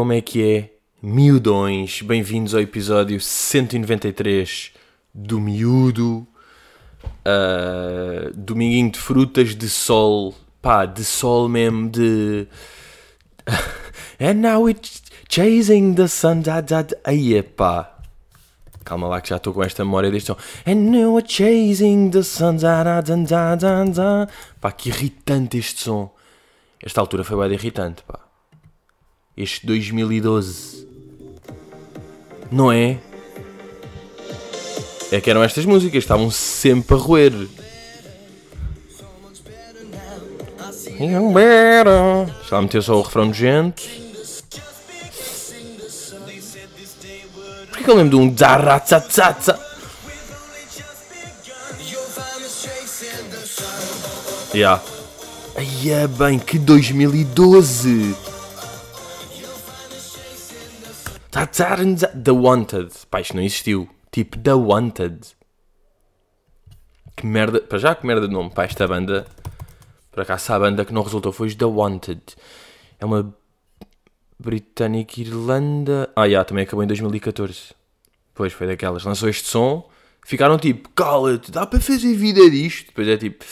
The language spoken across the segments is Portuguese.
Como é que é? Miudões, bem-vindos ao episódio 193 do Miúdo. Uh, dominguinho de frutas, de sol, pá, de sol mesmo, de. And now it's chasing the sun, da, da, pá. Calma lá que já estou com esta memória deste som. And now it's chasing the sun, da, da, da, da, da, da. Pá, que irritante este som. Esta altura foi bem irritante, pá. Este 2012. Não é? É que eram estas músicas, estavam sempre a roer. Já lá meteu só o refrão nojento. Porquê que eu lembro de um Zaratzatzatza? Yeah. Ai é bem, que 2012! The Wanted. Pá, isto não existiu. Tipo, The Wanted. Que merda. Para já, que merda de nome. Pá, esta banda. Por acaso, a banda que não resultou foi os The Wanted. É uma britânica Irlanda. Ah, já, yeah, também acabou em 2014. Pois, foi daquelas. Lançou este som. Ficaram tipo, cala-te, dá para fazer vida disto? Depois é tipo.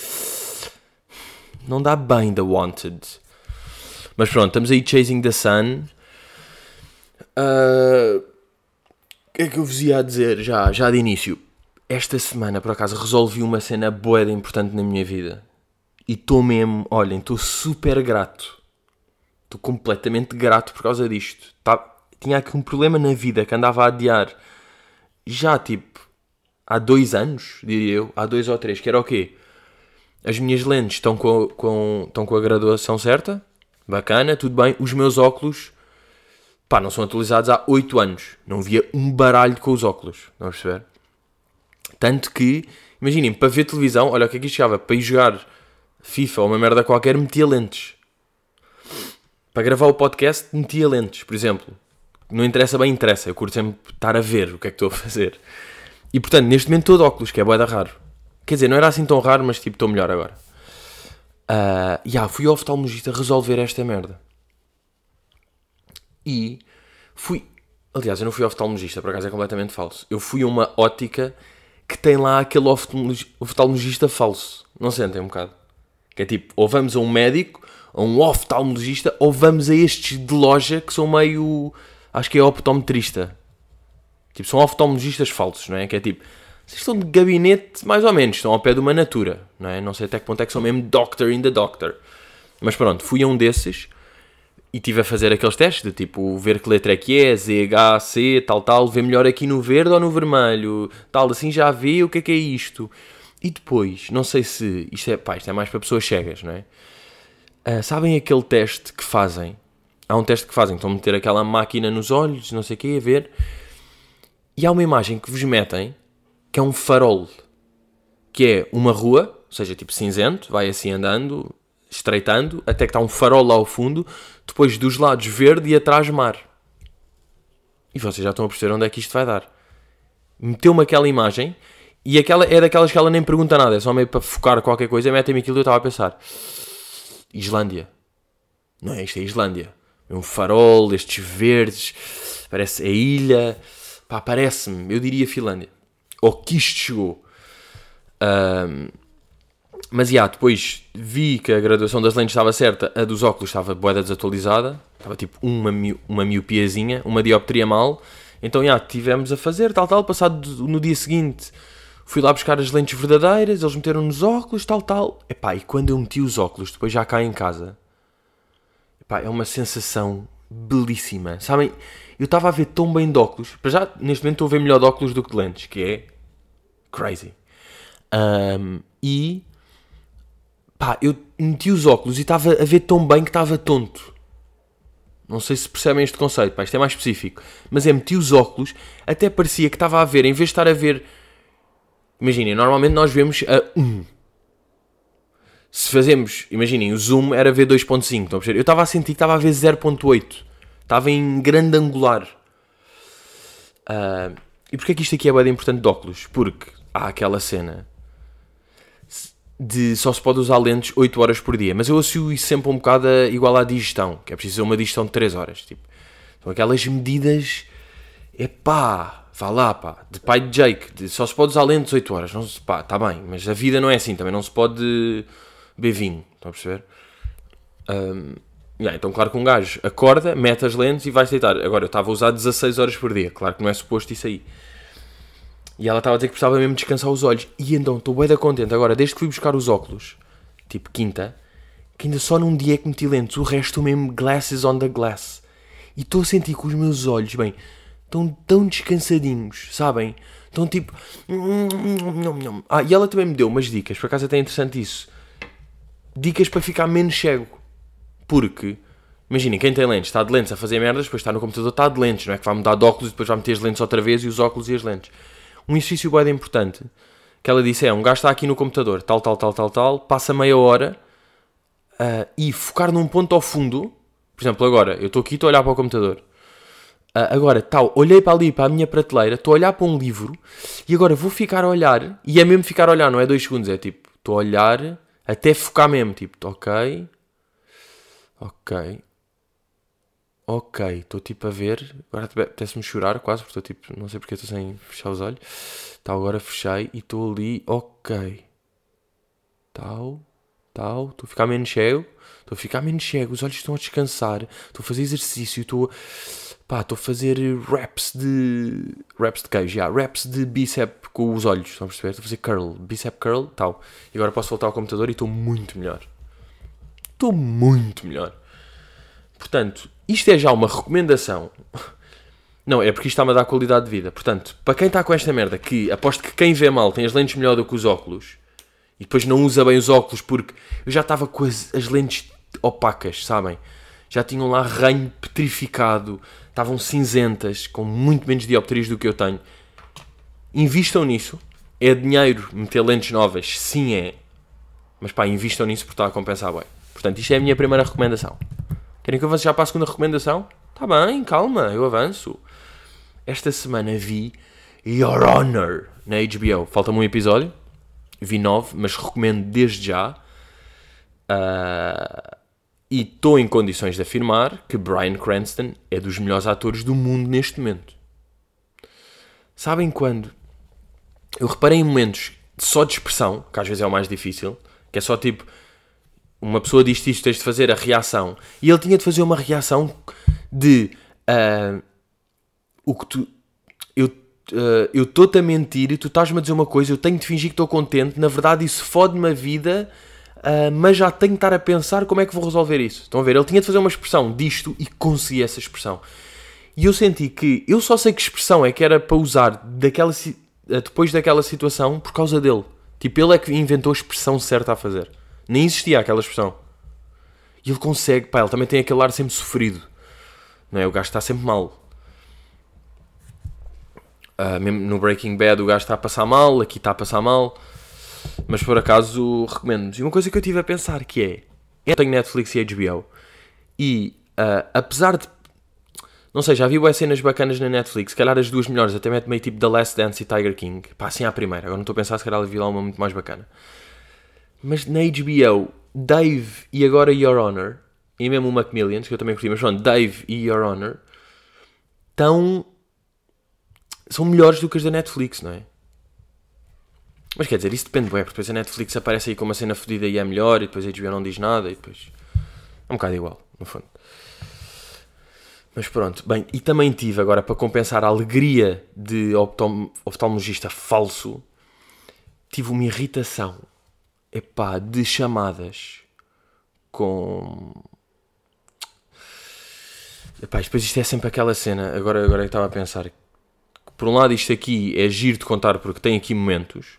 Não dá bem The Wanted. Mas pronto, estamos aí Chasing the Sun. Uh, o que é que eu vos ia dizer já, já de início? Esta semana, por acaso, resolvi uma cena boa importante na minha vida. E estou mesmo, olhem, estou super grato. Estou completamente grato por causa disto. Tá, tinha aqui um problema na vida que andava a adiar já tipo há dois anos, diria eu, há dois ou três, que era o quê? As minhas lentes estão com, com, estão com a graduação certa, bacana, tudo bem. Os meus óculos pá, não são atualizados há 8 anos. Não via um baralho com os óculos. Não a perceber? Tanto que, imaginem, para ver televisão, olha o que aqui é chegava, para ir jogar FIFA ou uma merda qualquer, metia lentes. Para gravar o podcast, metia lentes, por exemplo. Não interessa bem, interessa. Eu curto sempre estar a ver o que é que estou a fazer. E portanto, neste momento de óculos, que é boeda raro. Quer dizer, não era assim tão raro, mas tipo, estou melhor agora. Uh, yeah, fui ao oftalmologista resolver esta merda. E fui. Aliás, eu não fui oftalmologista, por acaso é completamente falso. Eu fui a uma ótica que tem lá aquele oftalmologista falso. Não sentem um bocado? Que é tipo, ou vamos a um médico, a um oftalmologista, ou vamos a estes de loja que são meio. Acho que é optometrista. Tipo, são oftalmologistas falsos, não é? Que é tipo, vocês estão de gabinete, mais ou menos, estão ao pé de uma natura, não é? Não sei até que ponto é que são mesmo doctor in the doctor. Mas pronto, fui a um desses e tive a fazer aqueles testes de tipo ver que letra é que é, Z, H, C, tal, tal, ver melhor aqui no verde ou no vermelho, tal, assim já vê o que é que é isto. E depois, não sei se isto é, pá, isto é mais para pessoas cegas, não é? Uh, sabem aquele teste que fazem? Há um teste que fazem, estão a meter aquela máquina nos olhos, não sei o que, a ver, e há uma imagem que vos metem que é um farol, que é uma rua, ou seja, tipo cinzento, vai assim andando, estreitando, até que está um farol lá ao fundo, depois dos lados verde e atrás mar. E vocês já estão a perceber onde é que isto vai dar. Meteu-me aquela imagem e aquela é daquelas que ela nem pergunta nada, é só meio para focar qualquer coisa, mete-me aquilo e eu estava a pensar. Islândia. Não é? Isto é Islândia. É um farol, estes verdes, parece a ilha. Pá, parece-me, eu diria Finlândia. Ou que isto chegou. Um, mas, já, depois vi que a graduação das lentes estava certa, a dos óculos estava boeda desatualizada, estava tipo uma, uma miopiazinha, uma dioptria mal, então, já, tivemos a fazer, tal, tal, passado no dia seguinte, fui lá buscar as lentes verdadeiras, eles meteram nos óculos, tal, tal, epá, e quando eu meti os óculos, depois já cá em casa, epá, é uma sensação belíssima, sabem, eu estava a ver tão bem de óculos, para já, neste momento estou a ver melhor de óculos do que de lentes, que é crazy, um, e Pá, eu meti os óculos e estava a ver tão bem que estava tonto. Não sei se percebem este conceito, pá, isto é mais específico. Mas é, meti os óculos, até parecia que estava a ver, em vez de estar a ver. Imaginem, normalmente nós vemos a 1. Se fazemos, imaginem, o zoom era ver 2.5, estão a perceber? Eu estava a sentir que estava a ver 0.8. Estava em grande angular. Uh, e porquê é que isto aqui é bem importante de óculos? Porque há aquela cena de só se pode usar lentes 8 horas por dia, mas eu associo isso sempre um bocado a, igual à digestão, que é preciso uma digestão de 3 horas. Tipo, São aquelas medidas, é pá, vá lá, pá, de pai de Jake, de, só se pode usar lentes 8 horas, não se, pá, tá bem, mas a vida não é assim, também não se pode beber vinho, estão a perceber? Um, então, claro que um gajo acorda, mete as lentes e vai-se deitar. Agora, eu estava a usar 16 horas por dia, claro que não é suposto isso aí. E ela estava a dizer que precisava mesmo descansar os olhos. E então, estou bem da contente. Agora, desde que fui buscar os óculos, tipo quinta, que ainda só num dia é que meti lentes, o resto mesmo glasses on the glass. E estou a sentir que os meus olhos, bem, estão tão descansadinhos, sabem? Estão tipo. Ah, e ela também me deu umas dicas, por acaso é até interessante isso. Dicas para ficar menos cego. Porque, imaginem, quem tem lentes, está de lentes a fazer merdas, depois está no computador, está de lentes, não é? Que vai mudar de óculos e depois vai meter as lentes outra vez e os óculos e as lentes. Um exercício bem importante que ela disse é: um gajo está aqui no computador, tal, tal, tal, tal, tal, passa meia hora uh, e focar num ponto ao fundo. Por exemplo, agora, eu estou aqui e estou a olhar para o computador. Uh, agora, tal, olhei para ali, para a minha prateleira, estou a olhar para um livro e agora vou ficar a olhar, e é mesmo ficar a olhar, não é dois segundos, é tipo, estou a olhar até focar mesmo, tipo, ok, ok, Ok, estou tipo a ver. Agora apetece-me chorar quase, porque estou tipo. Não sei porque estou sem fechar os olhos. Tal, agora fechei e estou ali. Ok. Tal, tal. Estou a ficar menos cego. Estou a ficar menos cego. Os olhos estão a descansar. Estou a fazer exercício. Estou. Pá, estou a fazer reps de. Reps de queijo. Yeah, reps de bíceps com os olhos. Estão a perceber? Estou a fazer curl. Bíceps curl, tal. E agora posso voltar ao computador e estou muito melhor. Estou muito melhor. Portanto, isto é já uma recomendação. Não, é porque isto está-me a dar qualidade de vida. Portanto, para quem está com esta merda, que aposto que quem vê mal tem as lentes melhor do que os óculos, e depois não usa bem os óculos porque eu já estava com as, as lentes opacas, sabem? Já tinham lá ranho petrificado, estavam cinzentas, com muito menos dioptrias do que eu tenho. Invistam nisso. É dinheiro meter lentes novas? Sim, é. Mas pá, invistam nisso porque está a compensar bem. Portanto, isto é a minha primeira recomendação. Querem que eu avance já para a segunda recomendação? Tá bem, calma, eu avanço. Esta semana vi Your Honor na HBO. Falta-me um episódio. Vi nove, mas recomendo desde já. Uh, e estou em condições de afirmar que Brian Cranston é dos melhores atores do mundo neste momento. Sabem quando? Eu reparei em momentos só de expressão, que às vezes é o mais difícil, que é só tipo uma pessoa diz isto, tens de fazer a reação. E ele tinha de fazer uma reação de uh, o que tu. Eu uh, eu estou-te a mentir, tu estás-me a dizer uma coisa, eu tenho de fingir que estou contente, na verdade isso fode-me a vida, uh, mas já tenho de estar a pensar como é que vou resolver isso. Estão a ver? Ele tinha de fazer uma expressão disto e consegui essa expressão. E eu senti que eu só sei que expressão é que era para usar daquela, depois daquela situação por causa dele. Tipo, ele é que inventou a expressão certa a fazer. Nem existia aquela expressão. E ele consegue, pá, ele também tem aquele ar sempre sofrido. Não é? O gajo está sempre mal. Uh, mesmo no Breaking Bad o gajo está a passar mal, aqui está a passar mal. Mas por acaso recomendo-nos. E uma coisa que eu tive a pensar que é. Eu tenho Netflix e HBO. E uh, apesar de. Não sei, já vi boas cenas bacanas na Netflix. Se calhar as duas melhores, até mete meio tipo The Last Dance e Tiger King. Pá, assim à primeira. Agora não estou a pensar se calhar vi lá uma muito mais bacana. Mas na HBO, Dave e agora Your Honor, e mesmo o Macmillions, que eu também curti, mas pronto, Dave e Your Honor, tão. são melhores do que as da Netflix, não é? Mas quer dizer, isso depende, bem, porque depois a Netflix aparece aí com uma cena fodida e é melhor, e depois a HBO não diz nada, e depois. É um bocado igual, no fundo. Mas pronto, bem, e também tive agora para compensar a alegria de oftalmologista falso, tive uma irritação epá, de chamadas com. Epá, depois isto é sempre aquela cena. Agora, agora eu estava a pensar. Por um lado, isto aqui é giro de contar porque tem aqui momentos.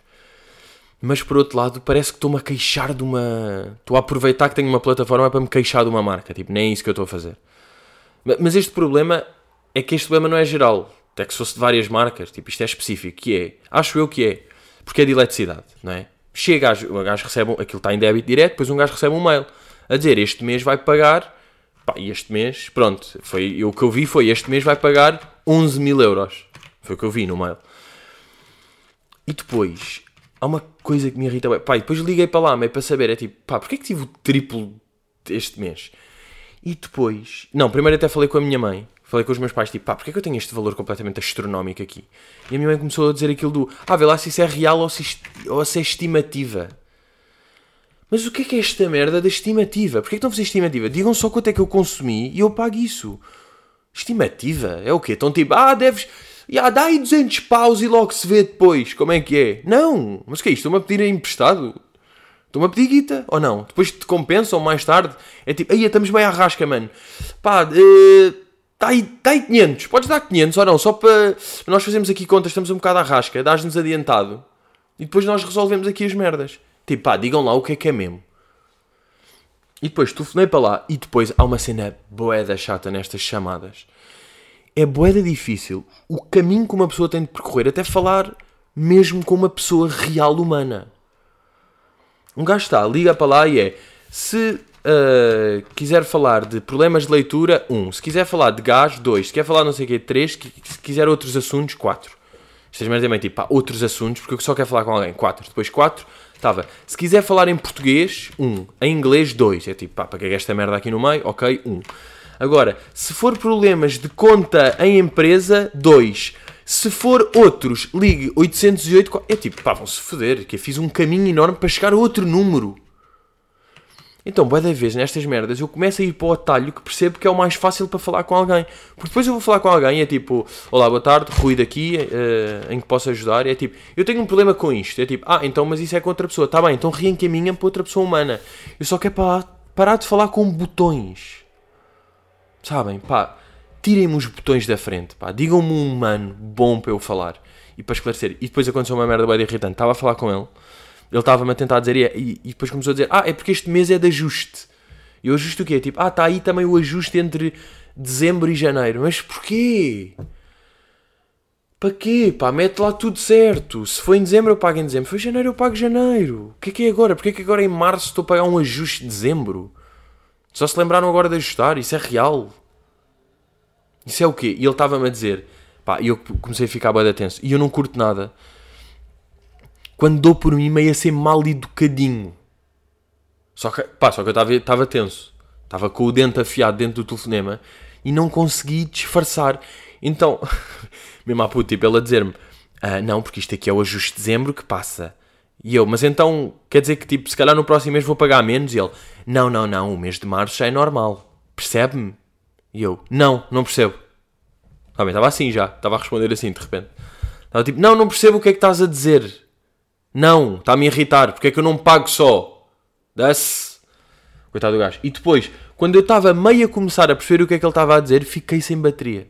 Mas por outro lado, parece que estou-me a queixar de uma. Estou a aproveitar que tenho uma plataforma para me queixar de uma marca. Tipo, nem é isso que eu estou a fazer. Mas este problema é que este problema não é geral. Até que se fosse de várias marcas, tipo, isto é específico. Que é, acho eu que é, porque é de eletricidade, não é? Chega, o gajo recebe, aquilo está em débito direto, depois um gajo recebe um mail a dizer este mês vai pagar, pá, e este mês, pronto, foi, o que eu vi foi este mês vai pagar 11 mil euros. Foi o que eu vi no mail. E depois, há uma coisa que me irrita. Pá, depois liguei para lá, meio para saber, é tipo, pá, porquê que tive o triplo este mês? E depois, não, primeiro até falei com a minha mãe. Falei com os meus pais, tipo, pá, porquê é que eu tenho este valor completamente astronómico aqui? E a minha mãe começou a dizer aquilo do, ah, vê lá se isso é real ou se, ou se é estimativa. Mas o que é que é esta merda da estimativa? Porquê é que estão a fazer estimativa? Digam só quanto é que eu consumi e eu pago isso. Estimativa? É o quê? Estão tipo, ah, deves... Já, dá aí 200 paus e logo se vê depois como é que é. Não! Mas o que é isto? Estão-me a pedir emprestado? Estão-me a pedir guita? Ou não? Depois te compensam mais tarde? É tipo, aí estamos bem à rasca, mano. Pá, uh, tá aí, tá aí 500. Podes dar 500 ou não? Só para nós fazermos aqui contas, estamos um bocado à rasca. Dás-nos adiantado. E depois nós resolvemos aqui as merdas. Tipo, pá, digam lá o que é que é mesmo. E depois telefonei para lá e depois há uma cena boeda chata nestas chamadas. É boeda difícil o caminho que uma pessoa tem de percorrer até falar mesmo com uma pessoa real humana. Um gajo está, liga para lá e é se uh, quiser falar de problemas de leitura, um. Se quiser falar de gás, dois. Se quer falar não sei o quê, três. Se quiser outros assuntos, quatro. Estas merdas é meio tipo, pá, outros assuntos, porque eu só quero falar com alguém. Quatro. Depois quatro. Estava, se quiser falar em português, um. Em inglês, dois. É tipo, pá, para que é esta merda aqui no meio? Ok, um. Agora, se for problemas de conta em empresa, dois. Se for outros, ligue 808. É tipo, pá, vão-se foder, que eu fiz um caminho enorme para chegar a outro número. Então, boa da vez, nestas merdas, eu começo a ir para o atalho que percebo que é o mais fácil para falar com alguém. Porque depois eu vou falar com alguém e é tipo, olá, boa tarde, Rui daqui, uh, em que posso ajudar? E é tipo, eu tenho um problema com isto. É tipo, ah, então, mas isso é com outra pessoa. Tá bem, então reencaminha para outra pessoa humana. Eu só quero parar de falar com botões. Sabem, pá, tirem-me os botões da frente, pá, digam-me um humano bom para eu falar e para esclarecer. E depois aconteceu uma merda bem irritante. Estava a falar com ele ele estava-me a tentar dizer, e, e, depois começou a dizer, ah, é porque este mês é de ajuste. E o ajuste o quê? Tipo, ah, está aí também o ajuste entre dezembro e janeiro. Mas porquê? Para quê? Pá, mete lá tudo certo. Se foi em dezembro, eu pago em dezembro. Foi em janeiro, eu pago janeiro. O que é que é agora? Porquê é que agora em março estou a pagar um ajuste de dezembro? Só se lembraram agora de ajustar. Isso é real. Isso é o quê? E ele estava-me a dizer, pá, e eu comecei a ficar bem tenso. E eu não curto nada quando dou por mim meio a ser mal educadinho. Só que, pá, só que eu estava tenso. Estava com o dente afiado dentro do telefonema e não consegui disfarçar. Então, mesmo à puta, tipo, ele a dizer-me: ah, Não, porque isto aqui é o ajuste de dezembro que passa. E eu, mas então quer dizer que tipo, se calhar no próximo mês vou pagar menos? E ele: Não, não, não, o mês de março já é normal. Percebe-me? E eu: Não, não percebo. Estava assim já, estava a responder assim de repente. Estava tipo: Não, não percebo o que é que estás a dizer. Não, está-me a irritar. Porque é que eu não pago só? Dá-se. Coitado do gajo. E depois, quando eu estava meio a começar a perceber o que é que ele estava a dizer, fiquei sem bateria.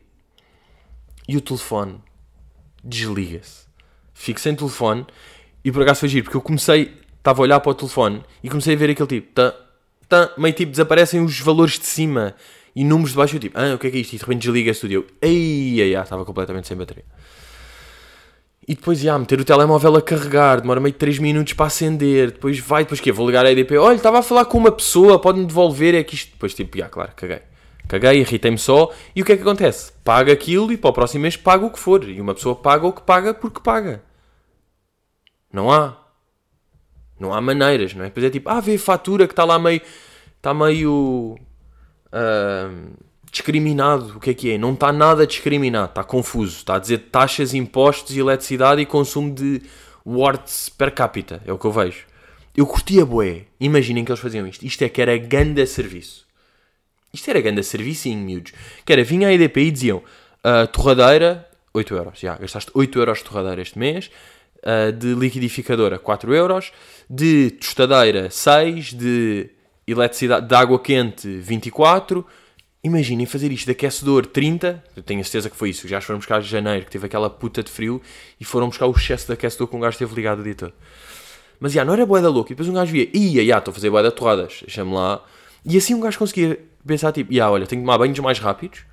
E o telefone desliga-se. Fico sem telefone e por acaso foi giro, porque eu comecei, estava a olhar para o telefone e comecei a ver aquele tipo, tá, tá, meio tipo, desaparecem os valores de cima e números de baixo. Eu tipo, ah, o que é que é isto? E de repente desliga-se tudo. Eu, ei, ei, ei, estava completamente sem bateria. E depois, já, meter o telemóvel a carregar, demora meio de 3 minutos para acender, depois vai, depois que Vou ligar a EDP, olha, estava a falar com uma pessoa, pode-me devolver, é que isto... Depois tipo, já, claro, caguei. Caguei, irritei-me só, e o que é que acontece? Paga aquilo e para o próximo mês paga o que for. E uma pessoa paga o que paga porque paga. Não há. Não há maneiras, não é? Depois é tipo, ah, vê a fatura que está lá meio... Está meio... Uh, discriminado. O que é que é? Não está nada discriminado, está confuso. Está a dizer taxas, impostos, eletricidade e consumo de watts per capita. É o que eu vejo. Eu curtia bué. Imaginem que eles faziam isto. Isto é que era ganda serviço. Isto era ganda serviço em miúdos. Que era, vinha a EDP e diziam uh, torradeira, 8 euros. Já, gastaste 8 euros de torradeira este mês. Uh, de liquidificadora, 4 euros. De tostadeira, 6. De eletricidade, de água quente, 24 Imaginem fazer isto de aquecedor 30, eu tenho a certeza que foi isso, já foram buscar janeiro, que teve aquela puta de frio, e foram buscar o excesso de aquecedor que um gajo esteve ligado o dia todo. Mas já, não era boeda louca, e depois um gajo via, ia, já, estou a fazer boeda torradas, deixa-me lá. E assim um gajo conseguia pensar, tipo, já, olha, tenho que tomar banhos mais rápidos,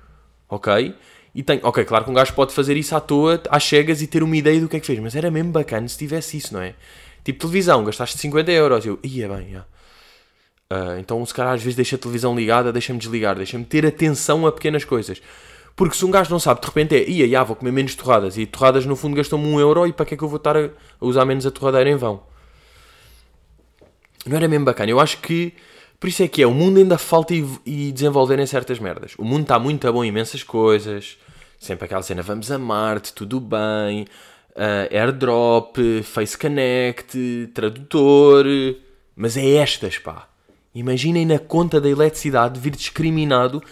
ok? E tem, ok, claro que um gajo pode fazer isso à toa, às chegas, e ter uma ideia do que é que fez, mas era mesmo bacana se tivesse isso, não é? Tipo, televisão, gastaste 50 euros, eu, ia bem, já. Uh, então, se calhar, às vezes deixa a televisão ligada, deixa-me desligar, deixa-me ter atenção a pequenas coisas. Porque se um gajo não sabe, de repente é, ia, ia, vou comer menos torradas. E torradas, no fundo, gastam-me um euro e para que é que eu vou estar a, a usar menos a torradeira em vão? Não era mesmo bacana. Eu acho que Por isso é que é, o mundo ainda falta e, e desenvolver em certas merdas. O mundo está muito bom em imensas coisas. Sempre aquela cena, vamos a Marte, tudo bem. Uh, airdrop, Face Connect, tradutor. Mas é estas, pá. Imaginem na conta da eletricidade vir discriminado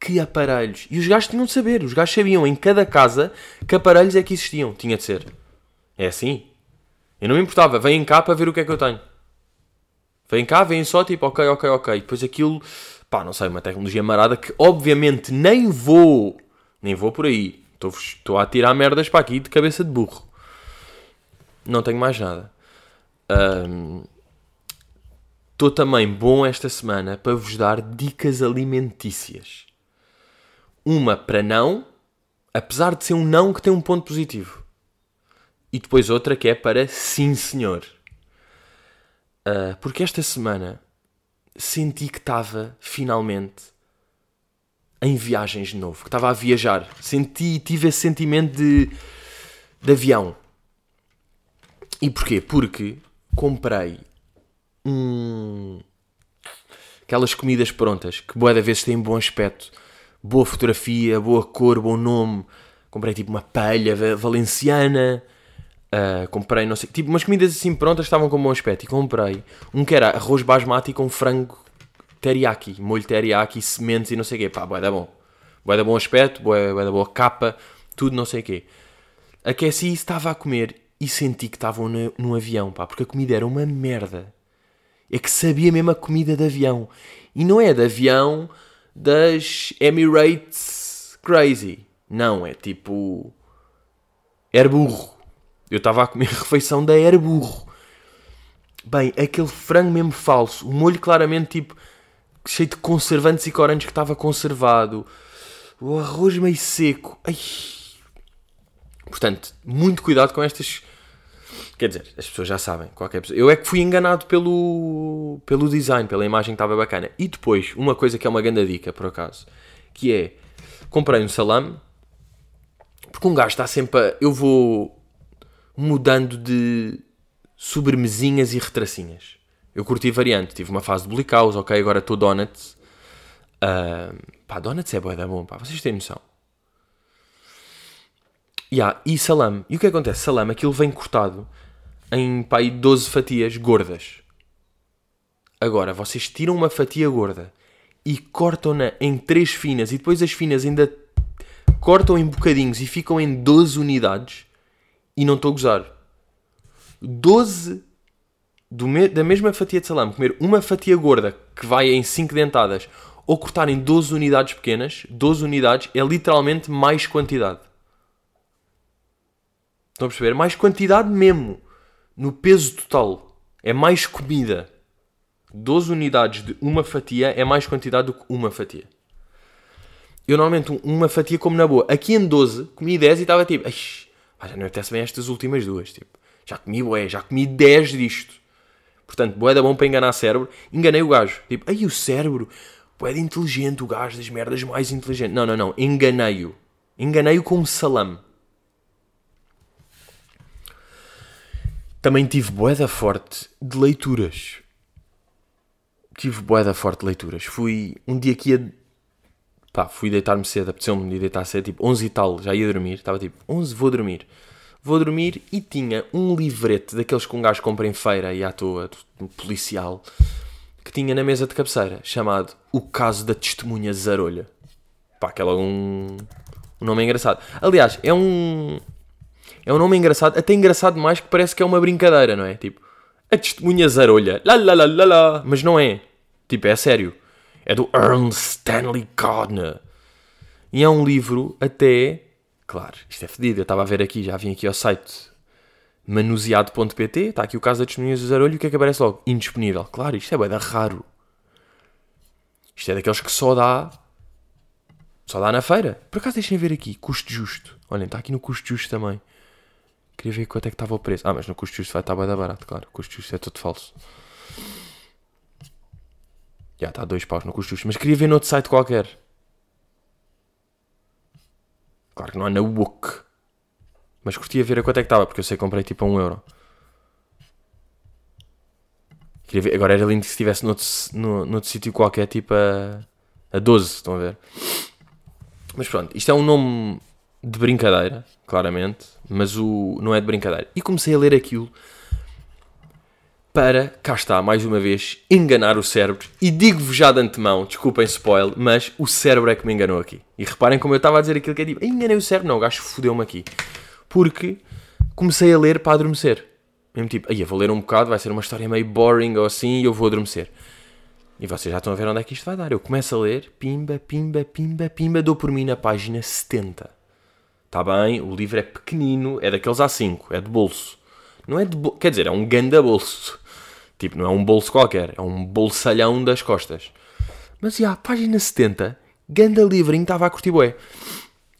que aparelhos. E os gajos tinham de saber. Os gajos sabiam em cada casa que aparelhos é que existiam. Tinha de ser. É assim. Eu não me importava. Vêm cá para ver o que é que eu tenho. Vêm cá, vêm só tipo, ok, ok, ok. Depois aquilo, pá, não sei, uma tecnologia marada que obviamente nem vou, nem vou por aí. Estou a tirar merdas para aqui de cabeça de burro. Não tenho mais nada. Estou também bom esta semana para vos dar dicas alimentícias. Uma para não, apesar de ser um não que tem um ponto positivo. E depois outra que é para sim senhor. Uh, porque esta semana senti que estava finalmente em viagens de novo, que estava a viajar. Senti, tive esse sentimento de, de avião. E porquê? Porque comprei um, aquelas comidas prontas que boa da vez têm bom aspecto, boa fotografia, boa cor, bom nome. Comprei tipo uma palha valenciana Uh, comprei, não sei, tipo umas comidas assim prontas que estavam com bom aspecto. E comprei um que era arroz basmati com frango teriyaki, molho teriyaki, sementes e não sei o quê. Pá, boé da bom. Boé da bom aspecto, boé, boé da boa capa, tudo não sei o quê. Aqueci estava a comer e senti que estavam no avião, pá, porque a comida era uma merda. É que sabia mesmo a comida de avião. E não é de avião das Emirates Crazy. Não, é tipo. Era burro eu estava a comer refeição da Era Burro. Bem, aquele frango mesmo falso. O molho claramente tipo cheio de conservantes e corantes que estava conservado. O arroz meio seco. Ai. Portanto, muito cuidado com estas. Quer dizer, as pessoas já sabem. Qualquer pessoa. Eu é que fui enganado pelo, pelo design, pela imagem que estava bacana. E depois, uma coisa que é uma grande dica, por acaso, que é comprei um salame. Porque um gajo está sempre a. Eu vou mudando de sobremesinhas e retracinhas. Eu curti variante, tive uma fase de Blicaus, ok, agora estou Donuts. Uh, pá, Donuts é boa da bom, pá, vocês têm noção. Yeah, e salame. E o que acontece? Salame, aquilo vem cortado em pá, 12 fatias gordas. Agora, vocês tiram uma fatia gorda e cortam-na em 3 finas e depois as finas ainda cortam em bocadinhos e ficam em 12 unidades. E não estou a gozar. 12 me, da mesma fatia de salame, comer uma fatia gorda que vai em 5 dentadas ou cortar em 12 unidades pequenas, 12 unidades é literalmente mais quantidade. Estão a perceber? Mais quantidade mesmo. No peso total. É mais comida. 12 unidades de uma fatia é mais quantidade do que uma fatia. Eu normalmente uma fatia como na boa. Aqui em 12 comi 10 e estava tipo. Já não apetece bem estas últimas duas. Tipo, já comi, ué, já comi 10 disto. Portanto, bué da bom para enganar cérebro. Enganei o gajo. Tipo, aí o cérebro, bué inteligente, o gajo das merdas mais inteligente. Não, não, não. Enganei-o. Enganei-o com um salame. Também tive boeda forte de leituras. Tive boeda forte de leituras. Fui um dia que ia Pá, fui deitar-me cedo, apeteceu-me de deitar cedo, tipo 11 e tal, já ia dormir. Estava tipo, 11, vou dormir. Vou dormir e tinha um livrete daqueles que um gajo compra em feira e à toa, policial, que tinha na mesa de cabeceira, chamado O Caso da Testemunha Zarolha. Pá, aquela um, um nome engraçado. Aliás, é um. É um nome engraçado, até engraçado mais que parece que é uma brincadeira, não é? Tipo, a testemunha zarolha, lá lá lá lá lá, mas não é. Tipo, é sério é do Ernst Stanley Gardner. E é um livro até. Claro, isto é fedido. Eu estava a ver aqui, já vim aqui ao site manuseado.pt. Está aqui o caso das testemunhas do Zarolho. O que é que aparece logo? Indisponível. Claro, isto é bem raro. Isto é daqueles que só dá. Só dá na feira. Por acaso deixem ver aqui. Custo justo. Olhem, está aqui no custo justo também. Queria ver quanto é que estava o preço. Ah, mas no custo justo vai estar bem barato, claro. Custo justo é todo falso. Já está a dois paus no custo justo. Mas queria ver noutro site qualquer. Claro que não há na Wook. Mas curtia ver a quanto é que estava, porque eu sei que comprei tipo a um euro. Queria ver- Agora era lindo se estivesse noutro, no, noutro sítio qualquer, tipo a, a 12, estão a ver? Mas pronto, isto é um nome de brincadeira, claramente, mas o, não é de brincadeira. E comecei a ler aquilo para, cá está, mais uma vez, enganar o cérebro. E digo-vos já de antemão, desculpem spoiler, mas o cérebro é que me enganou aqui. E reparem como eu estava a dizer aquilo que é tipo, "Ei, enganei o cérebro, não, o gajo fodeu-me aqui. Porque comecei a ler para adormecer. Mesmo tipo, aí vou ler um bocado, vai ser uma história meio boring ou assim e eu vou adormecer. E vocês já estão a ver onde é que isto vai dar. Eu começo a ler, pimba, pimba, pimba, pimba, dou por mim na página 70. Está bem, o livro é pequenino, é daqueles A5, é de bolso. Não é de bolso, quer dizer, é um ganda bolso. Tipo, não é um bolso qualquer, é um bolsalhão das costas. Mas, já, página 70, ganda livrinho, estava a curtir bué.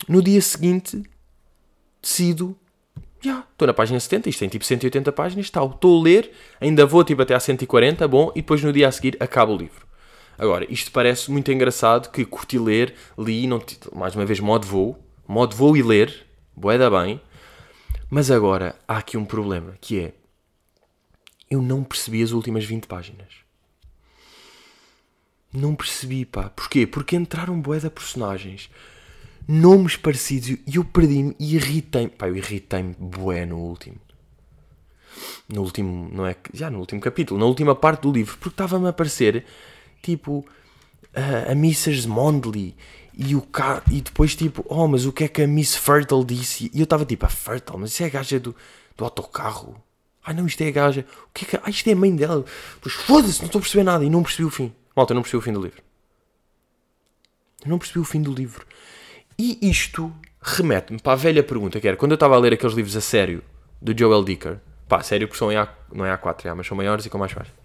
No dia seguinte, decido, já, estou na página 70, isto tem tipo 180 páginas, tal, estou a ler, ainda vou tipo até à 140, bom, e depois no dia a seguir acabo o livro. Agora, isto parece muito engraçado que curti ler, li, não, mais uma vez, modo voo, modo voo e ler, boeda bem, mas agora há aqui um problema, que é, eu não percebi as últimas 20 páginas. Não percebi, pá. Porquê? Porque entraram de personagens, nomes parecidos, e eu perdi-me e irritei-me. Pá, eu irritei-me bué no último. No último, não é? Já no último capítulo, na última parte do livro, porque estava-me a aparecer, tipo, a, a Mrs. Mondley e o ca... e depois tipo, oh, mas o que é que a Miss Fertile disse? E eu estava tipo, a Fertile, mas isso é a gaja do, do autocarro. Ai não, isto é a gaja. O que é que... Ah, isto é a mãe dela. Pois foda-se, não estou a perceber nada e não percebi o fim. Malta, eu não percebi o fim do livro. Eu não percebi o fim do livro. E isto remete-me para a velha pergunta que era, quando eu estava a ler aqueles livros a sério, do Joel Dicker, pá, a sério porque são em A, não é A4, é A, mas são maiores e com mais páginas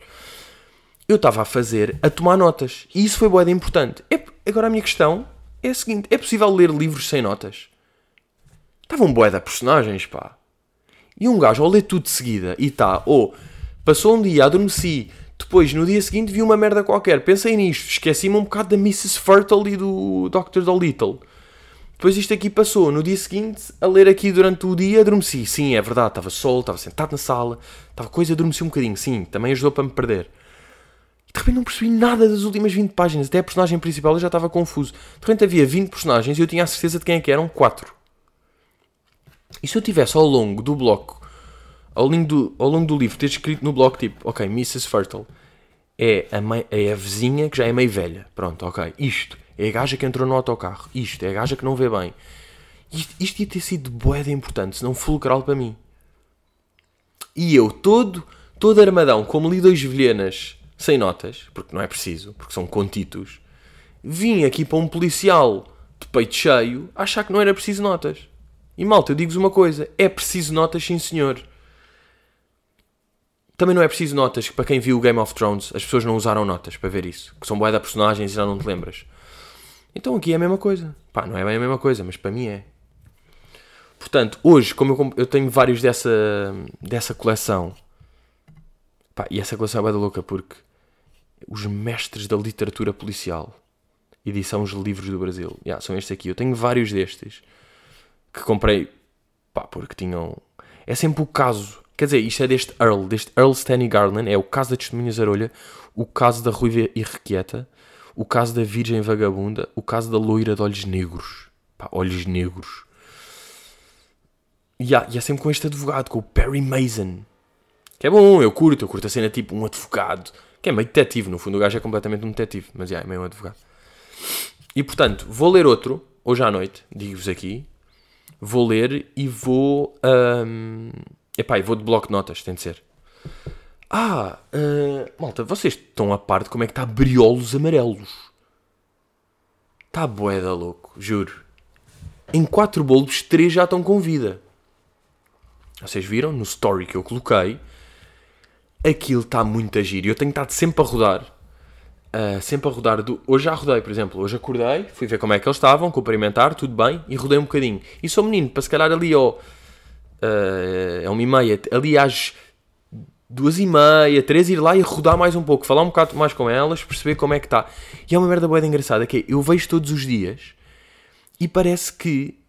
eu estava a fazer, a tomar notas. E isso foi boeda importante. Agora a minha questão é a seguinte: é possível ler livros sem notas? Estavam boeda personagens, pá. E um gajo ao ler tudo de seguida e está, ou passou um dia, adormeci, depois no dia seguinte vi uma merda qualquer, pensei nisto, esqueci-me um bocado da Mrs. Fertile e do Dr. Dolittle. Depois isto aqui passou, no dia seguinte, a ler aqui durante o dia, adormeci. Sim, é verdade, estava sol, estava sentado na sala, estava coisa, adormeci um bocadinho, sim, também ajudou para me perder. De repente não percebi nada das últimas 20 páginas. Até a personagem principal eu já estava confuso. De repente havia 20 personagens e eu tinha a certeza de quem é que eram 4. E se eu tivesse ao longo do bloco, ao longo do, ao longo do livro, ter escrito no bloco tipo, ok, Mrs. Fertile é a, mãe, é a vizinha que já é meio velha. Pronto, ok. Isto é a gaja que entrou no autocarro. Isto é a gaja que não vê bem. Isto, isto ia ter sido boeda importante, se não fulcral para mim. E eu, todo, todo armadão, como li dois vilhanas sem notas, porque não é preciso, porque são contitos, vim aqui para um policial de peito cheio achar que não era preciso notas. E malta, eu digo-vos uma coisa: é preciso notas, sim senhor. Também não é preciso notas, para quem viu o Game of Thrones, as pessoas não usaram notas para ver isso, que são boé de personagens e já não te lembras. Então aqui é a mesma coisa. Pá, não é bem a mesma coisa, mas para mim é. Portanto, hoje, como eu, eu tenho vários dessa, dessa coleção, pá, e essa coleção é da louca porque os mestres da literatura policial, edição Os Livros do Brasil, yeah, são estes aqui. Eu tenho vários destes que comprei, pá, porque tinham. É sempre o caso. Quer dizer, isto é deste Earl, deste Earl Stanley Garland, é o caso da Testemunha Zarolha, o caso da Ruiva Irrequieta, o caso da Virgem Vagabunda, o caso da Loira de Olhos Negros. Pá, Olhos Negros. E e há sempre com este advogado, com o Perry Mason. Que é bom, eu curto, eu curto a cena tipo um advogado. Que é meio detetive, no fundo o gajo é completamente um detetive, mas já, é meio um advogado. E portanto, vou ler outro, hoje à noite, digo-vos aqui. Vou ler e vou. hum, epá, e vou de bloco de notas, tem de ser. Ah, ah, malta, vocês estão a par de como é que está briolos amarelos? Está boeda louco, juro. Em quatro bolos, três já estão com vida. Vocês viram no story que eu coloquei? Aquilo está muito a giro. Eu tenho estado sempre a rodar. ah, sempre a rodar. Do... Hoje já rodei, por exemplo. Hoje acordei, fui ver como é que eles estavam, cumprimentar, tudo bem, e rodei um bocadinho. E sou menino, para se calhar ali ao. ah, é uma e meia, ali às duas e meia, três, ir lá e rodar mais um pouco, falar um bocado mais com elas, perceber como é que está. E é uma merda boa engraçada, que é, eu vejo todos os dias e parece que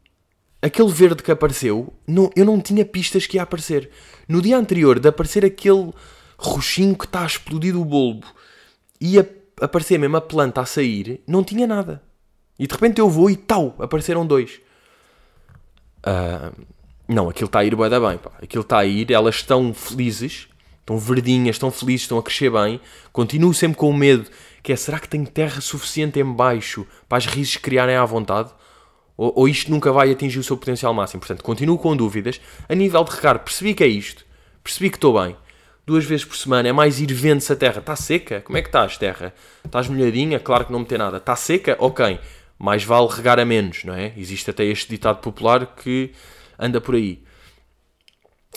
aquele verde que apareceu, não, eu não tinha pistas que ia aparecer. No dia anterior de aparecer aquele roxinho que está a explodir do bulbo e a, aparecer mesmo a planta a sair, não tinha nada. E de repente eu vou e tal, apareceram dois. Uh, não, aquilo está a ir bem, bem pá. Aquilo está a ir, elas estão felizes, estão verdinhas, estão felizes, estão a crescer bem. Continuo sempre com o medo, que é, será que tem terra suficiente em baixo para as raízes criarem à vontade? Ou, ou, isto nunca vai atingir o seu potencial máximo? Portanto, continuo com dúvidas. A nível de regar, percebi que é isto. Percebi que estou bem. Duas vezes por semana é mais ir vendo se a terra está seca. Como é que estás, terra? Estás molhadinha? Claro que não meter nada. Está seca? Ok. Mais vale regar a menos, não é? Existe até este ditado popular que anda por aí.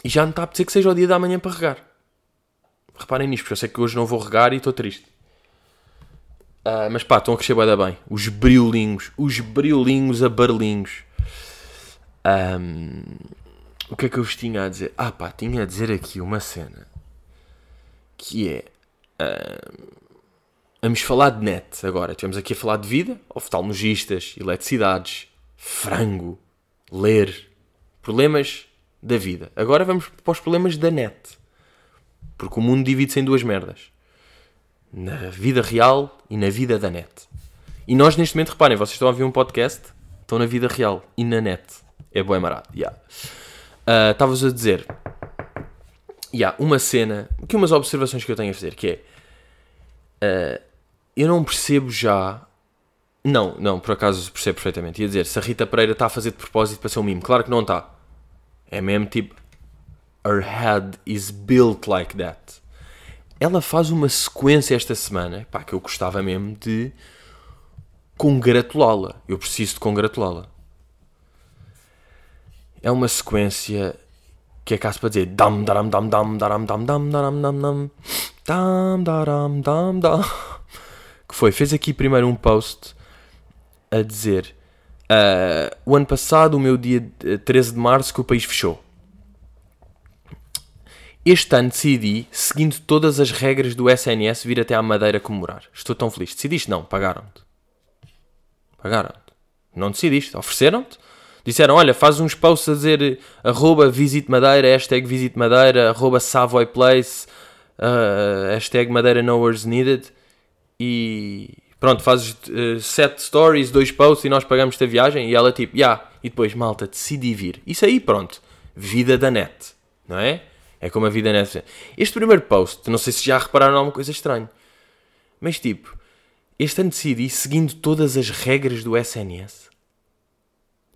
E já não está a dizer que seja o dia da manhã para regar. Reparem nisto, porque eu sei que hoje não vou regar e estou triste. Uh, mas pá, estão a crescer bem, bem. Os briolinhos, os briolinhos a barlinhos. Um, o que é que eu vos tinha a dizer? Ah pá, tinha a dizer aqui uma cena. Que é... Uh, vamos falar de net agora. Estivemos aqui a falar de vida, oftalmologistas, eletricidades, frango, ler, problemas da vida. Agora vamos para os problemas da net. Porque o mundo divide-se em duas merdas na vida real e na vida da net. E nós neste momento, reparem, vocês estão a ouvir um podcast, estão na vida real e na net. É boé marado. Yeah. Uh, Estavas a dizer. Yeah, uma cena. Aqui umas observações que eu tenho a fazer, que é. Uh, eu não percebo já. Não, não, por acaso percebo perfeitamente. Ia dizer, se a Rita Pereira está a fazer de propósito para ser um mimo. Claro que não está. É mesmo tipo. Her head is built like that ela faz uma sequência esta semana pá, que eu gostava mesmo de congratulá-la. Eu preciso de congratulá-la. É uma sequência que é caso para dizer dam daram dam dam daram dam dam daram dam dam dam daram dam dam que foi, fez aqui primeiro um post a dizer uh, o ano passado, o meu dia 13 de março que o país fechou este ano decidi, seguindo todas as regras do SNS, vir até à Madeira comemorar. Estou tão feliz. Decidiste? Não, pagaram-te. Pagaram-te. Não decidiste, ofereceram-te. Disseram, olha, faz uns posts a dizer arroba Visit Madeira, hashtag Visit Madeira, arroba Savoy Place, uh, hashtag Madeira Nowhere's Needed. E pronto, fazes uh, sete stories, dois posts e nós pagamos-te a viagem. E ela tipo, já. Yeah. E depois, malta, decidi vir. Isso aí, pronto. Vida da net. Não é? É como a vida nessa. Este primeiro post, não sei se já repararam alguma coisa estranha. Mas tipo, este ano decidi seguindo todas as regras do SNS.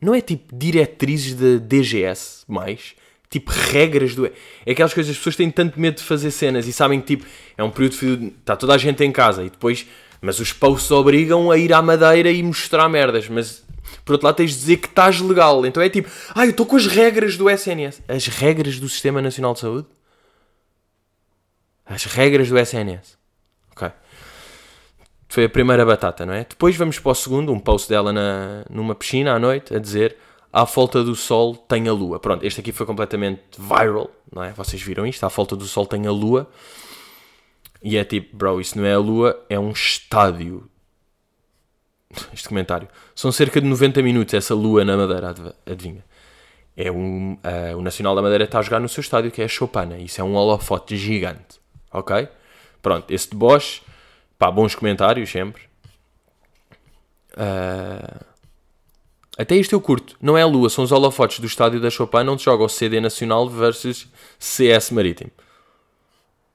Não é tipo diretrizes da DGS, mais. Tipo, regras do. É aquelas coisas, as pessoas têm tanto medo de fazer cenas e sabem que tipo, é um período de. Está toda a gente em casa e depois. Mas os posts obrigam a ir à madeira e mostrar merdas. Mas por outro lado, tens de dizer que estás legal. Então é tipo, ah, eu estou com as regras do SNS. As regras do Sistema Nacional de Saúde? As regras do SNS. Ok. Foi a primeira batata, não é? Depois vamos para o segundo, um post dela na, numa piscina à noite, a dizer à falta do sol tem a lua. Pronto, este aqui foi completamente viral, não é? Vocês viram isto? À falta do sol tem a lua. E é tipo, bro, isso não é a lua, é um estádio este comentário. São cerca de 90 minutos essa lua na Madeira, adivinha. É um, uh, o Nacional da Madeira está a jogar no seu estádio, que é a Chopana. Isso é um holofote gigante. Ok? Pronto, esse de Bosch. Pá, bons comentários sempre. Uh, até isto eu curto. Não é a lua, são os holofotes do estádio da Chopana onde joga o CD Nacional versus CS Marítimo.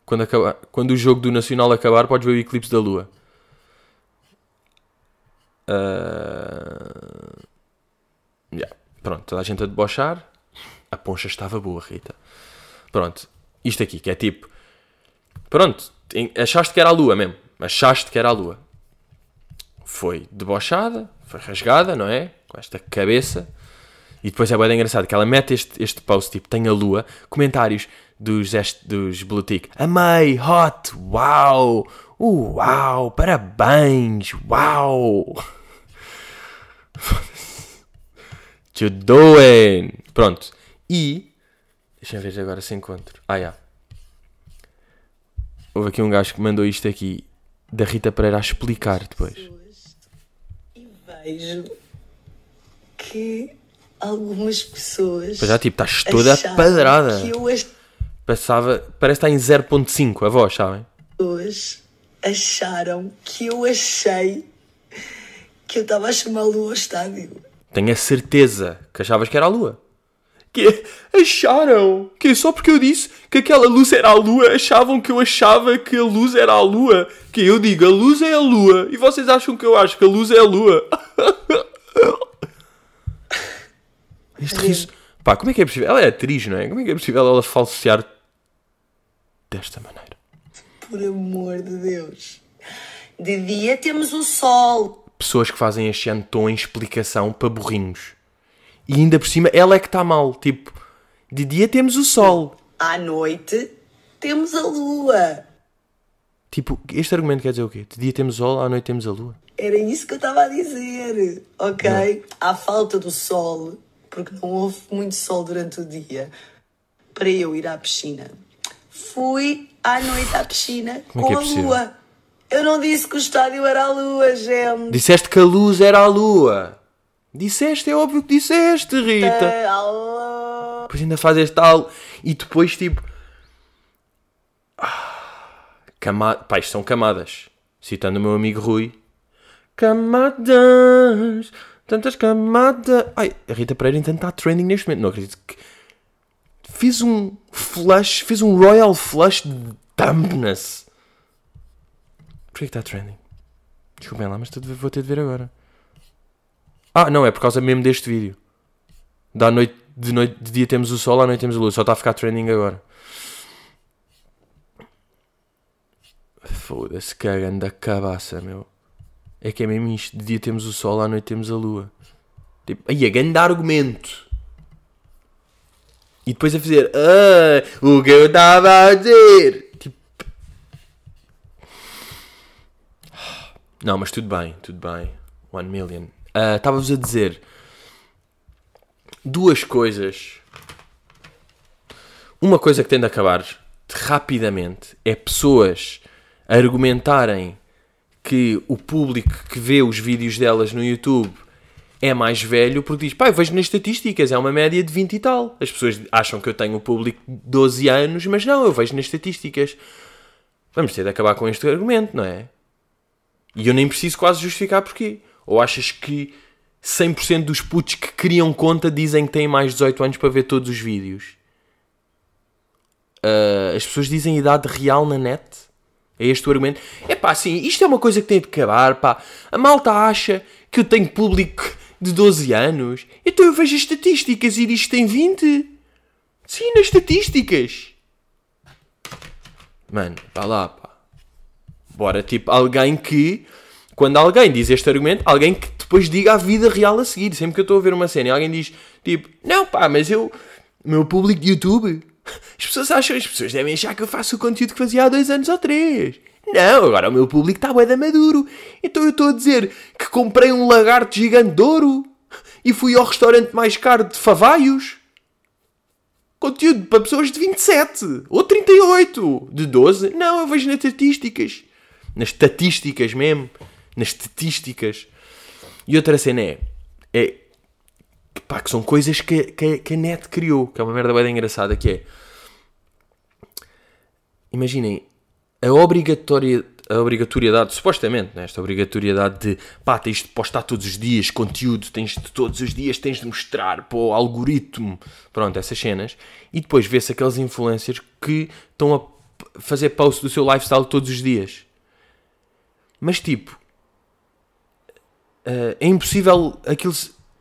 Quando, acabar, quando o jogo do Nacional acabar, podes ver o eclipse da lua. Uh... Yeah. Pronto, toda a gente a debochar. A poncha estava boa, Rita. Pronto, isto aqui, que é tipo. Pronto, achaste que era a lua mesmo. Achaste que era a lua. Foi debochada, foi rasgada, não é? Com esta cabeça. E depois é bem engraçado que ela mete este, este post, tipo, tem a lua. Comentários dos, dos Blue Tick. Amei, hot, uau, uau, parabéns, uau. you doing? Pronto. E. Deixa eu ver agora se encontro. Ah, já. Houve aqui um gajo que mandou isto aqui da Rita Pereira a explicar depois. E vejo que algumas pessoas. Pois já, tipo, estás toda padrada. As Passava, parece que está em 0.5 a voz, sabem? pessoas acharam que eu achei que eu estava a chamar a lua ao estádio. Tenho a certeza que achavas que era a lua. Que acharam que só porque eu disse que aquela luz era a lua, achavam que eu achava que a luz era a lua. Que eu digo a luz é a lua e vocês acham que eu acho que a luz é a lua. Este riso. Pá, como é que é possível? Ela é atriz, não é? Como é que é possível ela falsear desta maneira? Por amor de Deus. De dia temos o sol. Pessoas que fazem este ano tom em explicação para burrinhos. E ainda por cima, ela é que está mal. Tipo, de dia temos o sol. À noite temos a lua. Tipo, este argumento quer dizer o quê? De dia temos o sol, à noite temos a lua. Era isso que eu estava a dizer, ok? À falta do sol, porque não houve muito sol durante o dia, para eu ir à piscina. Fui à noite à piscina é com é a possível? lua. Eu não disse que o estádio era a lua, gente. Disseste que a luz era a lua. Disseste, é óbvio que disseste, Rita. Depois ainda faz este tal. E depois, tipo. Ah, Cama... Pá, isto são camadas. Citando o meu amigo Rui. Camadas. Tantas camadas. Ai, a Rita Pereira então está trending neste momento. Não acredito que. Fiz um flush. Fiz um royal flush de dumbness. Porquê que está trending? Desculpem lá, mas vou ter de ver agora. Ah, não, é por causa mesmo deste vídeo. Da noite, de, noite, de dia temos o sol, à noite temos a luz. Só está a ficar trending agora. Foda-se, cagando da cabaça, meu. É que é mesmo isto. De dia temos o sol, à noite temos a lua. Tipo, aí, a grande argumento. E depois a fazer, ah, o que eu estava a dizer. Tipo. Não, mas tudo bem, tudo bem. One million. Ah, Estava-vos a dizer duas coisas. Uma coisa que tem de acabar rapidamente é pessoas argumentarem que o público que vê os vídeos delas no YouTube é mais velho porque diz, pá, eu vejo nas estatísticas, é uma média de 20 e tal. As pessoas acham que eu tenho o público de 12 anos, mas não, eu vejo nas estatísticas. Vamos ter de acabar com este argumento, não é? E eu nem preciso quase justificar porquê. Ou achas que 100% dos putos que criam conta dizem que têm mais de 18 anos para ver todos os vídeos? Ah, as pessoas dizem idade real na net? É este o argumento? É pá, assim, isto é uma coisa que tem de acabar, pá. A malta acha que eu tenho público de 12 anos. Então eu vejo as estatísticas e diz que tem 20. Sim, nas estatísticas. Mano, vá lá, pá. Bora, tipo, alguém que, quando alguém diz este argumento, alguém que depois diga a vida real a seguir. Sempre que eu estou a ver uma cena e alguém diz, tipo, não pá, mas eu, meu público de YouTube, as pessoas acham, as pessoas devem achar que eu faço o conteúdo que fazia há dois anos ou três. Não, agora o meu público está bué da maduro. Então eu estou a dizer que comprei um lagarto gigante de ouro e fui ao restaurante mais caro de Favaios. Conteúdo para pessoas de 27 ou 38, de 12. Não, eu vejo nas estatísticas. Nas estatísticas mesmo. Nas estatísticas. E outra cena é. É. Pá, que são coisas que, que, que a net criou. Que é uma merda bem engraçada. Que é. Imaginem. A obrigatória. A obrigatoriedade, supostamente, né? esta obrigatoriedade de pá, tens de postar todos os dias conteúdo, tens de todos os dias tens de mostrar para o algoritmo, pronto, essas cenas, e depois vê-se aqueles influencers que estão a fazer post do seu lifestyle todos os dias. Mas tipo, eh, é impossível aquilo.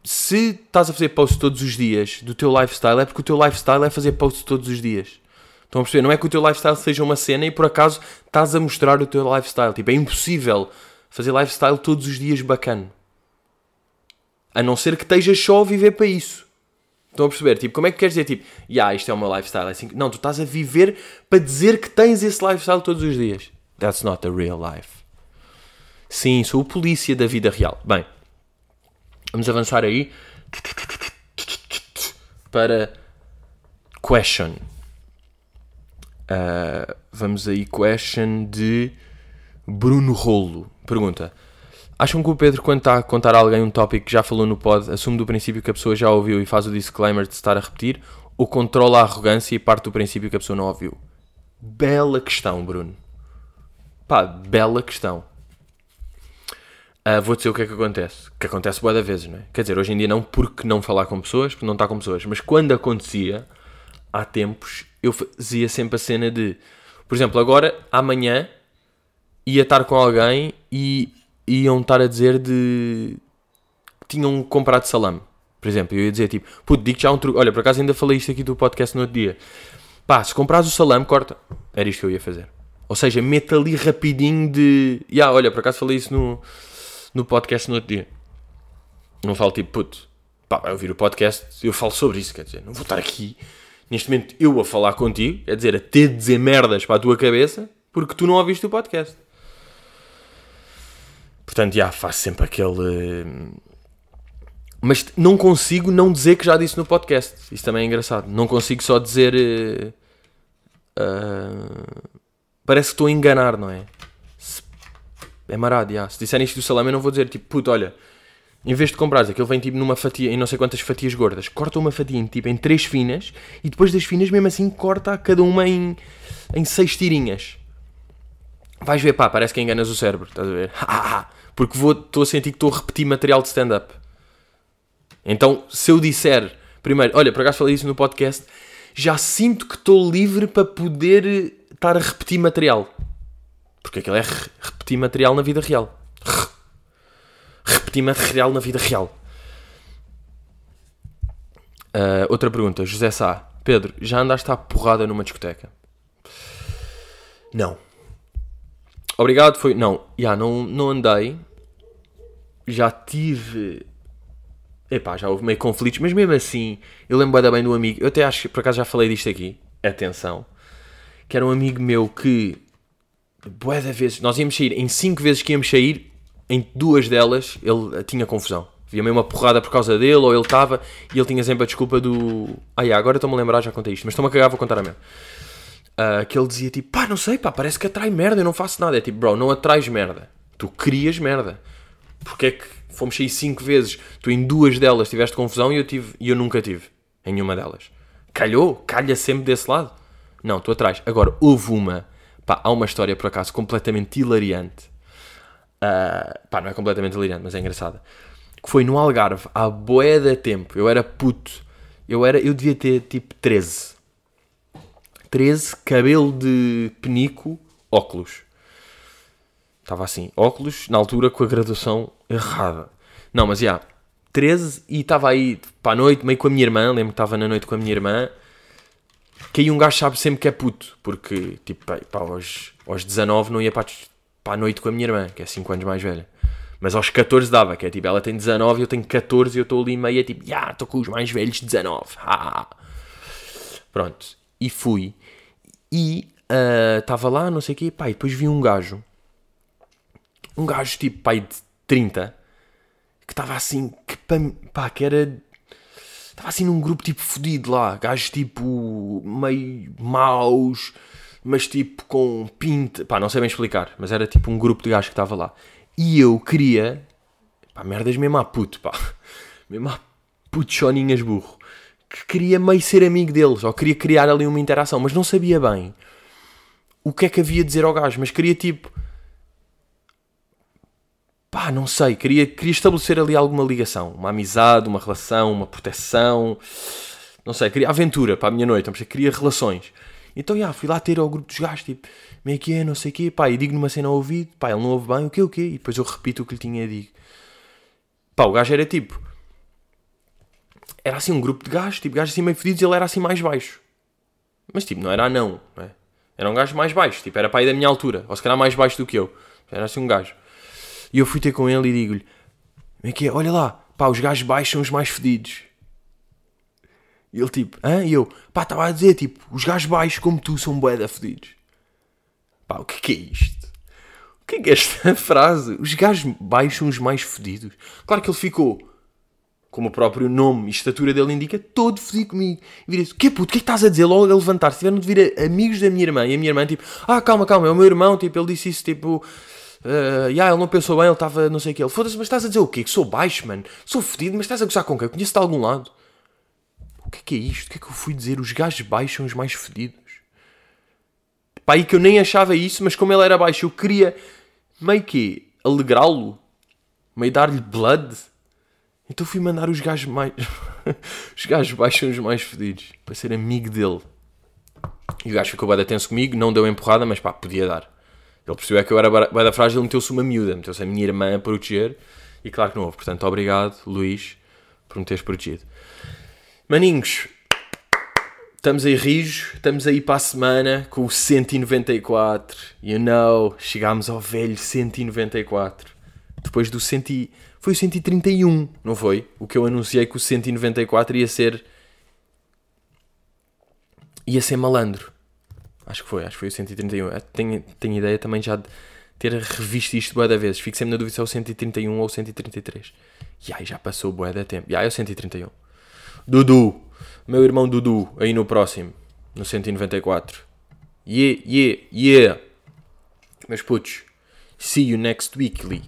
se- estás a fazer post todos os dias do teu lifestyle, é porque o teu lifestyle é fazer post todos os dias. Estão a perceber? Não é que o teu lifestyle seja uma cena e por acaso estás a mostrar o teu lifestyle. Tipo, é impossível fazer lifestyle todos os dias bacana. A não ser que estejas só a viver para isso. Estão a perceber? Tipo, como é que queres dizer? Tipo, yeah, isto é o meu lifestyle. É assim Não, tu estás a viver para dizer que tens esse lifestyle todos os dias. That's not the real life. Sim, sou o polícia da vida real. Bem, vamos avançar aí para question. Uh, vamos aí, question de Bruno Rolo. Pergunta: Acham que o Pedro, quando está a contar a alguém um tópico que já falou no pod, assume do princípio que a pessoa já ouviu e faz o disclaimer de estar a repetir? ou controla a arrogância e parte do princípio que a pessoa não ouviu? Bela questão, Bruno. Pá, bela questão. Uh, vou dizer o que é que acontece. Que acontece boa da vezes, não é? Quer dizer, hoje em dia não porque não falar com pessoas, porque não está com pessoas. Mas quando acontecia, há tempos, eu fazia sempre a cena de... Por exemplo, agora, amanhã, ia estar com alguém e iam estar a dizer de... tinham comprado salame. Por exemplo, eu ia dizer tipo... Puto, digo já um truque. Olha, por acaso ainda falei isto aqui do podcast no outro dia. Pá, se comprares o salame, corta. Era isto que eu ia fazer. Ou seja, mete ali rapidinho de... Ya, yeah, olha, por acaso falei isso no no podcast no outro dia. Não falo tipo, puto, pá, vai ouvir o podcast, eu falo sobre isso, quer dizer, não vou estar aqui, neste momento, eu a falar contigo, quer dizer, a ter de dizer merdas para a tua cabeça, porque tu não ouviste o podcast. Portanto, já, faço sempre aquele... Mas não consigo não dizer que já disse no podcast. Isso também é engraçado. Não consigo só dizer... Uh, parece que estou a enganar, não é? É marado, já. Se disserem isto do salame, eu não vou dizer tipo, puto, olha, em vez de comprares aquilo vem tipo numa fatia, em não sei quantas fatias gordas, corta uma fatia em, tipo em três finas e depois das finas, mesmo assim, corta cada uma em, em seis tirinhas. Vais ver, pá, parece que enganas o cérebro, estás a ver? Porque estou a sentir que estou a repetir material de stand-up. Então, se eu disser, primeiro, olha, por acaso falei isso no podcast, já sinto que estou livre para poder estar a repetir material. Porque aquilo é repetir material na vida real. Repetir material na vida real. Uh, outra pergunta, José Sá. Pedro, já andaste à porrada numa discoteca? Não. Obrigado, foi. Não, já não, não andei. Já tive. Epá, já houve meio conflitos, mas mesmo assim, eu lembro bem do amigo. Eu até acho que por acaso já falei disto aqui. Atenção. Que era um amigo meu que bué de vezes, nós íamos sair, em 5 vezes que íamos sair, em duas delas ele tinha confusão. Havia meio uma porrada por causa dele, ou ele estava, e ele tinha sempre a desculpa do. Ah, yeah, agora estou-me a lembrar, já contei isto, mas estou-me a cagar, vou contar a mesmo. Uh, que ele dizia tipo, pá, não sei, pá, parece que atrai merda, eu não faço nada. É tipo, bro, não atrais merda, tu crias merda. Porque é que fomos sair 5 vezes, tu em duas delas tiveste confusão e eu, tive, e eu nunca tive, em nenhuma delas. Calhou, calha sempre desse lado. Não, tu atrás. Agora, houve uma Pá, há uma história, por acaso, completamente hilariante. Uh, pá, não é completamente hilariante, mas é engraçada. Que foi no Algarve, há boé de tempo. Eu era puto. Eu, era, eu devia ter, tipo, 13. 13, cabelo de penico, óculos. Estava assim, óculos, na altura, com a graduação errada. Não, mas já, yeah, 13 e estava aí para a noite, meio com a minha irmã. Lembro que estava na noite com a minha irmã que aí um gajo sabe sempre que é puto, porque tipo, pá, aos, aos 19 não ia para, a noite com a minha irmã, que é 5 anos mais velha. Mas aos 14 dava, que é tipo, ela tem 19 eu tenho 14 e eu estou ali meio, é tipo, já, yeah, estou com os mais velhos 19. Ha. Pronto, e fui. E estava uh, lá, não sei o quê, pá, e depois vi um gajo, um gajo tipo, pai de 30, que estava assim, que, pá, que era Estava assim num grupo tipo fodido lá, gajos tipo meio maus, mas tipo com pinta. Pá, não sei bem explicar, mas era tipo um grupo de gajos que estava lá. E eu queria. Pá, merdas mesmo a puto, pá. Mesmo a putoninhas burro. Que queria meio ser amigo deles, ou queria criar ali uma interação, mas não sabia bem o que é que havia de dizer ao gajo, mas queria tipo pá, não sei, queria, queria estabelecer ali alguma ligação, uma amizade, uma relação, uma proteção, não sei, queria aventura para a minha noite, queria relações. Então, já, fui lá ter ao grupo dos gajos, tipo, é que é, não sei o quê, pá, e digo numa cena ao ouvido, pá, ele não ouve bem, o quê, o quê, e depois eu repito o que lhe tinha dito. Pá, o gajo era tipo, era assim um grupo de gajos, tipo, gajos assim meio fedidos, ele era assim mais baixo. Mas, tipo, não era anão, não é? Era um gajo mais baixo, tipo, era pai da minha altura, ou se calhar mais baixo do que eu. Era assim um gajo. E eu fui ter com ele e digo-lhe: Como é que é? Olha lá, pá, os gajos baixos são os mais fedidos. E ele tipo, hã? E eu, pá, estava a dizer, tipo, os gajos baixos como tu são bué fedidos. Pá, o que, que é isto? O que é que é esta frase? Os gajos baixos são os mais fedidos. Claro que ele ficou, como o próprio nome e estatura dele indica, todo fedido comigo. E vira-se, que puto, o que é que estás a dizer? Logo a levantar-se. Tiveram de vir amigos da minha irmã. E a minha irmã, tipo, ah, calma, calma, é o meu irmão, tipo, ele disse isso, tipo, Uh, yeah, ele não pensou bem, ele estava não sei o que. Ele foda-se, mas estás a dizer o quê? Que sou baixo, mano. Sou fedido, mas estás a gozar com quem? Conheço-te de algum lado. o que é que é isto? O que é que eu fui dizer? Os gajos baixos são os mais fedidos. Pá, aí que eu nem achava isso, mas como ele era baixo, eu queria meio que alegrá-lo, meio dar-lhe blood. Então fui mandar os gajos mais. os gajos baixos são os mais fedidos, para ser amigo dele. E o gajo ficou bem tenso comigo, não deu empurrada, mas pá, podia dar. Ele percebeu que eu era bem da frágil, meteu-se uma miúda, meteu-se a minha irmã a proteger. E claro que não houve. Portanto, obrigado, Luís, por me teres protegido. Maninhos, estamos aí rijos, estamos aí para a semana com o 194. You know, chegámos ao velho 194. Depois do 100, foi o 131, não foi? O que eu anunciei que o 194 ia ser ia ser malandro. Acho que foi, acho que foi o 131. Ah, tenho, tenho ideia também já de ter revisto isto bué da vez. Fico sempre na dúvida se é o 131 ou o 133. E aí já passou bué da tempo. E aí é o 131. Dudu. Meu irmão Dudu, aí no próximo. No 194. Yeah, yeah, yeah. Meus putos. See you next weekly.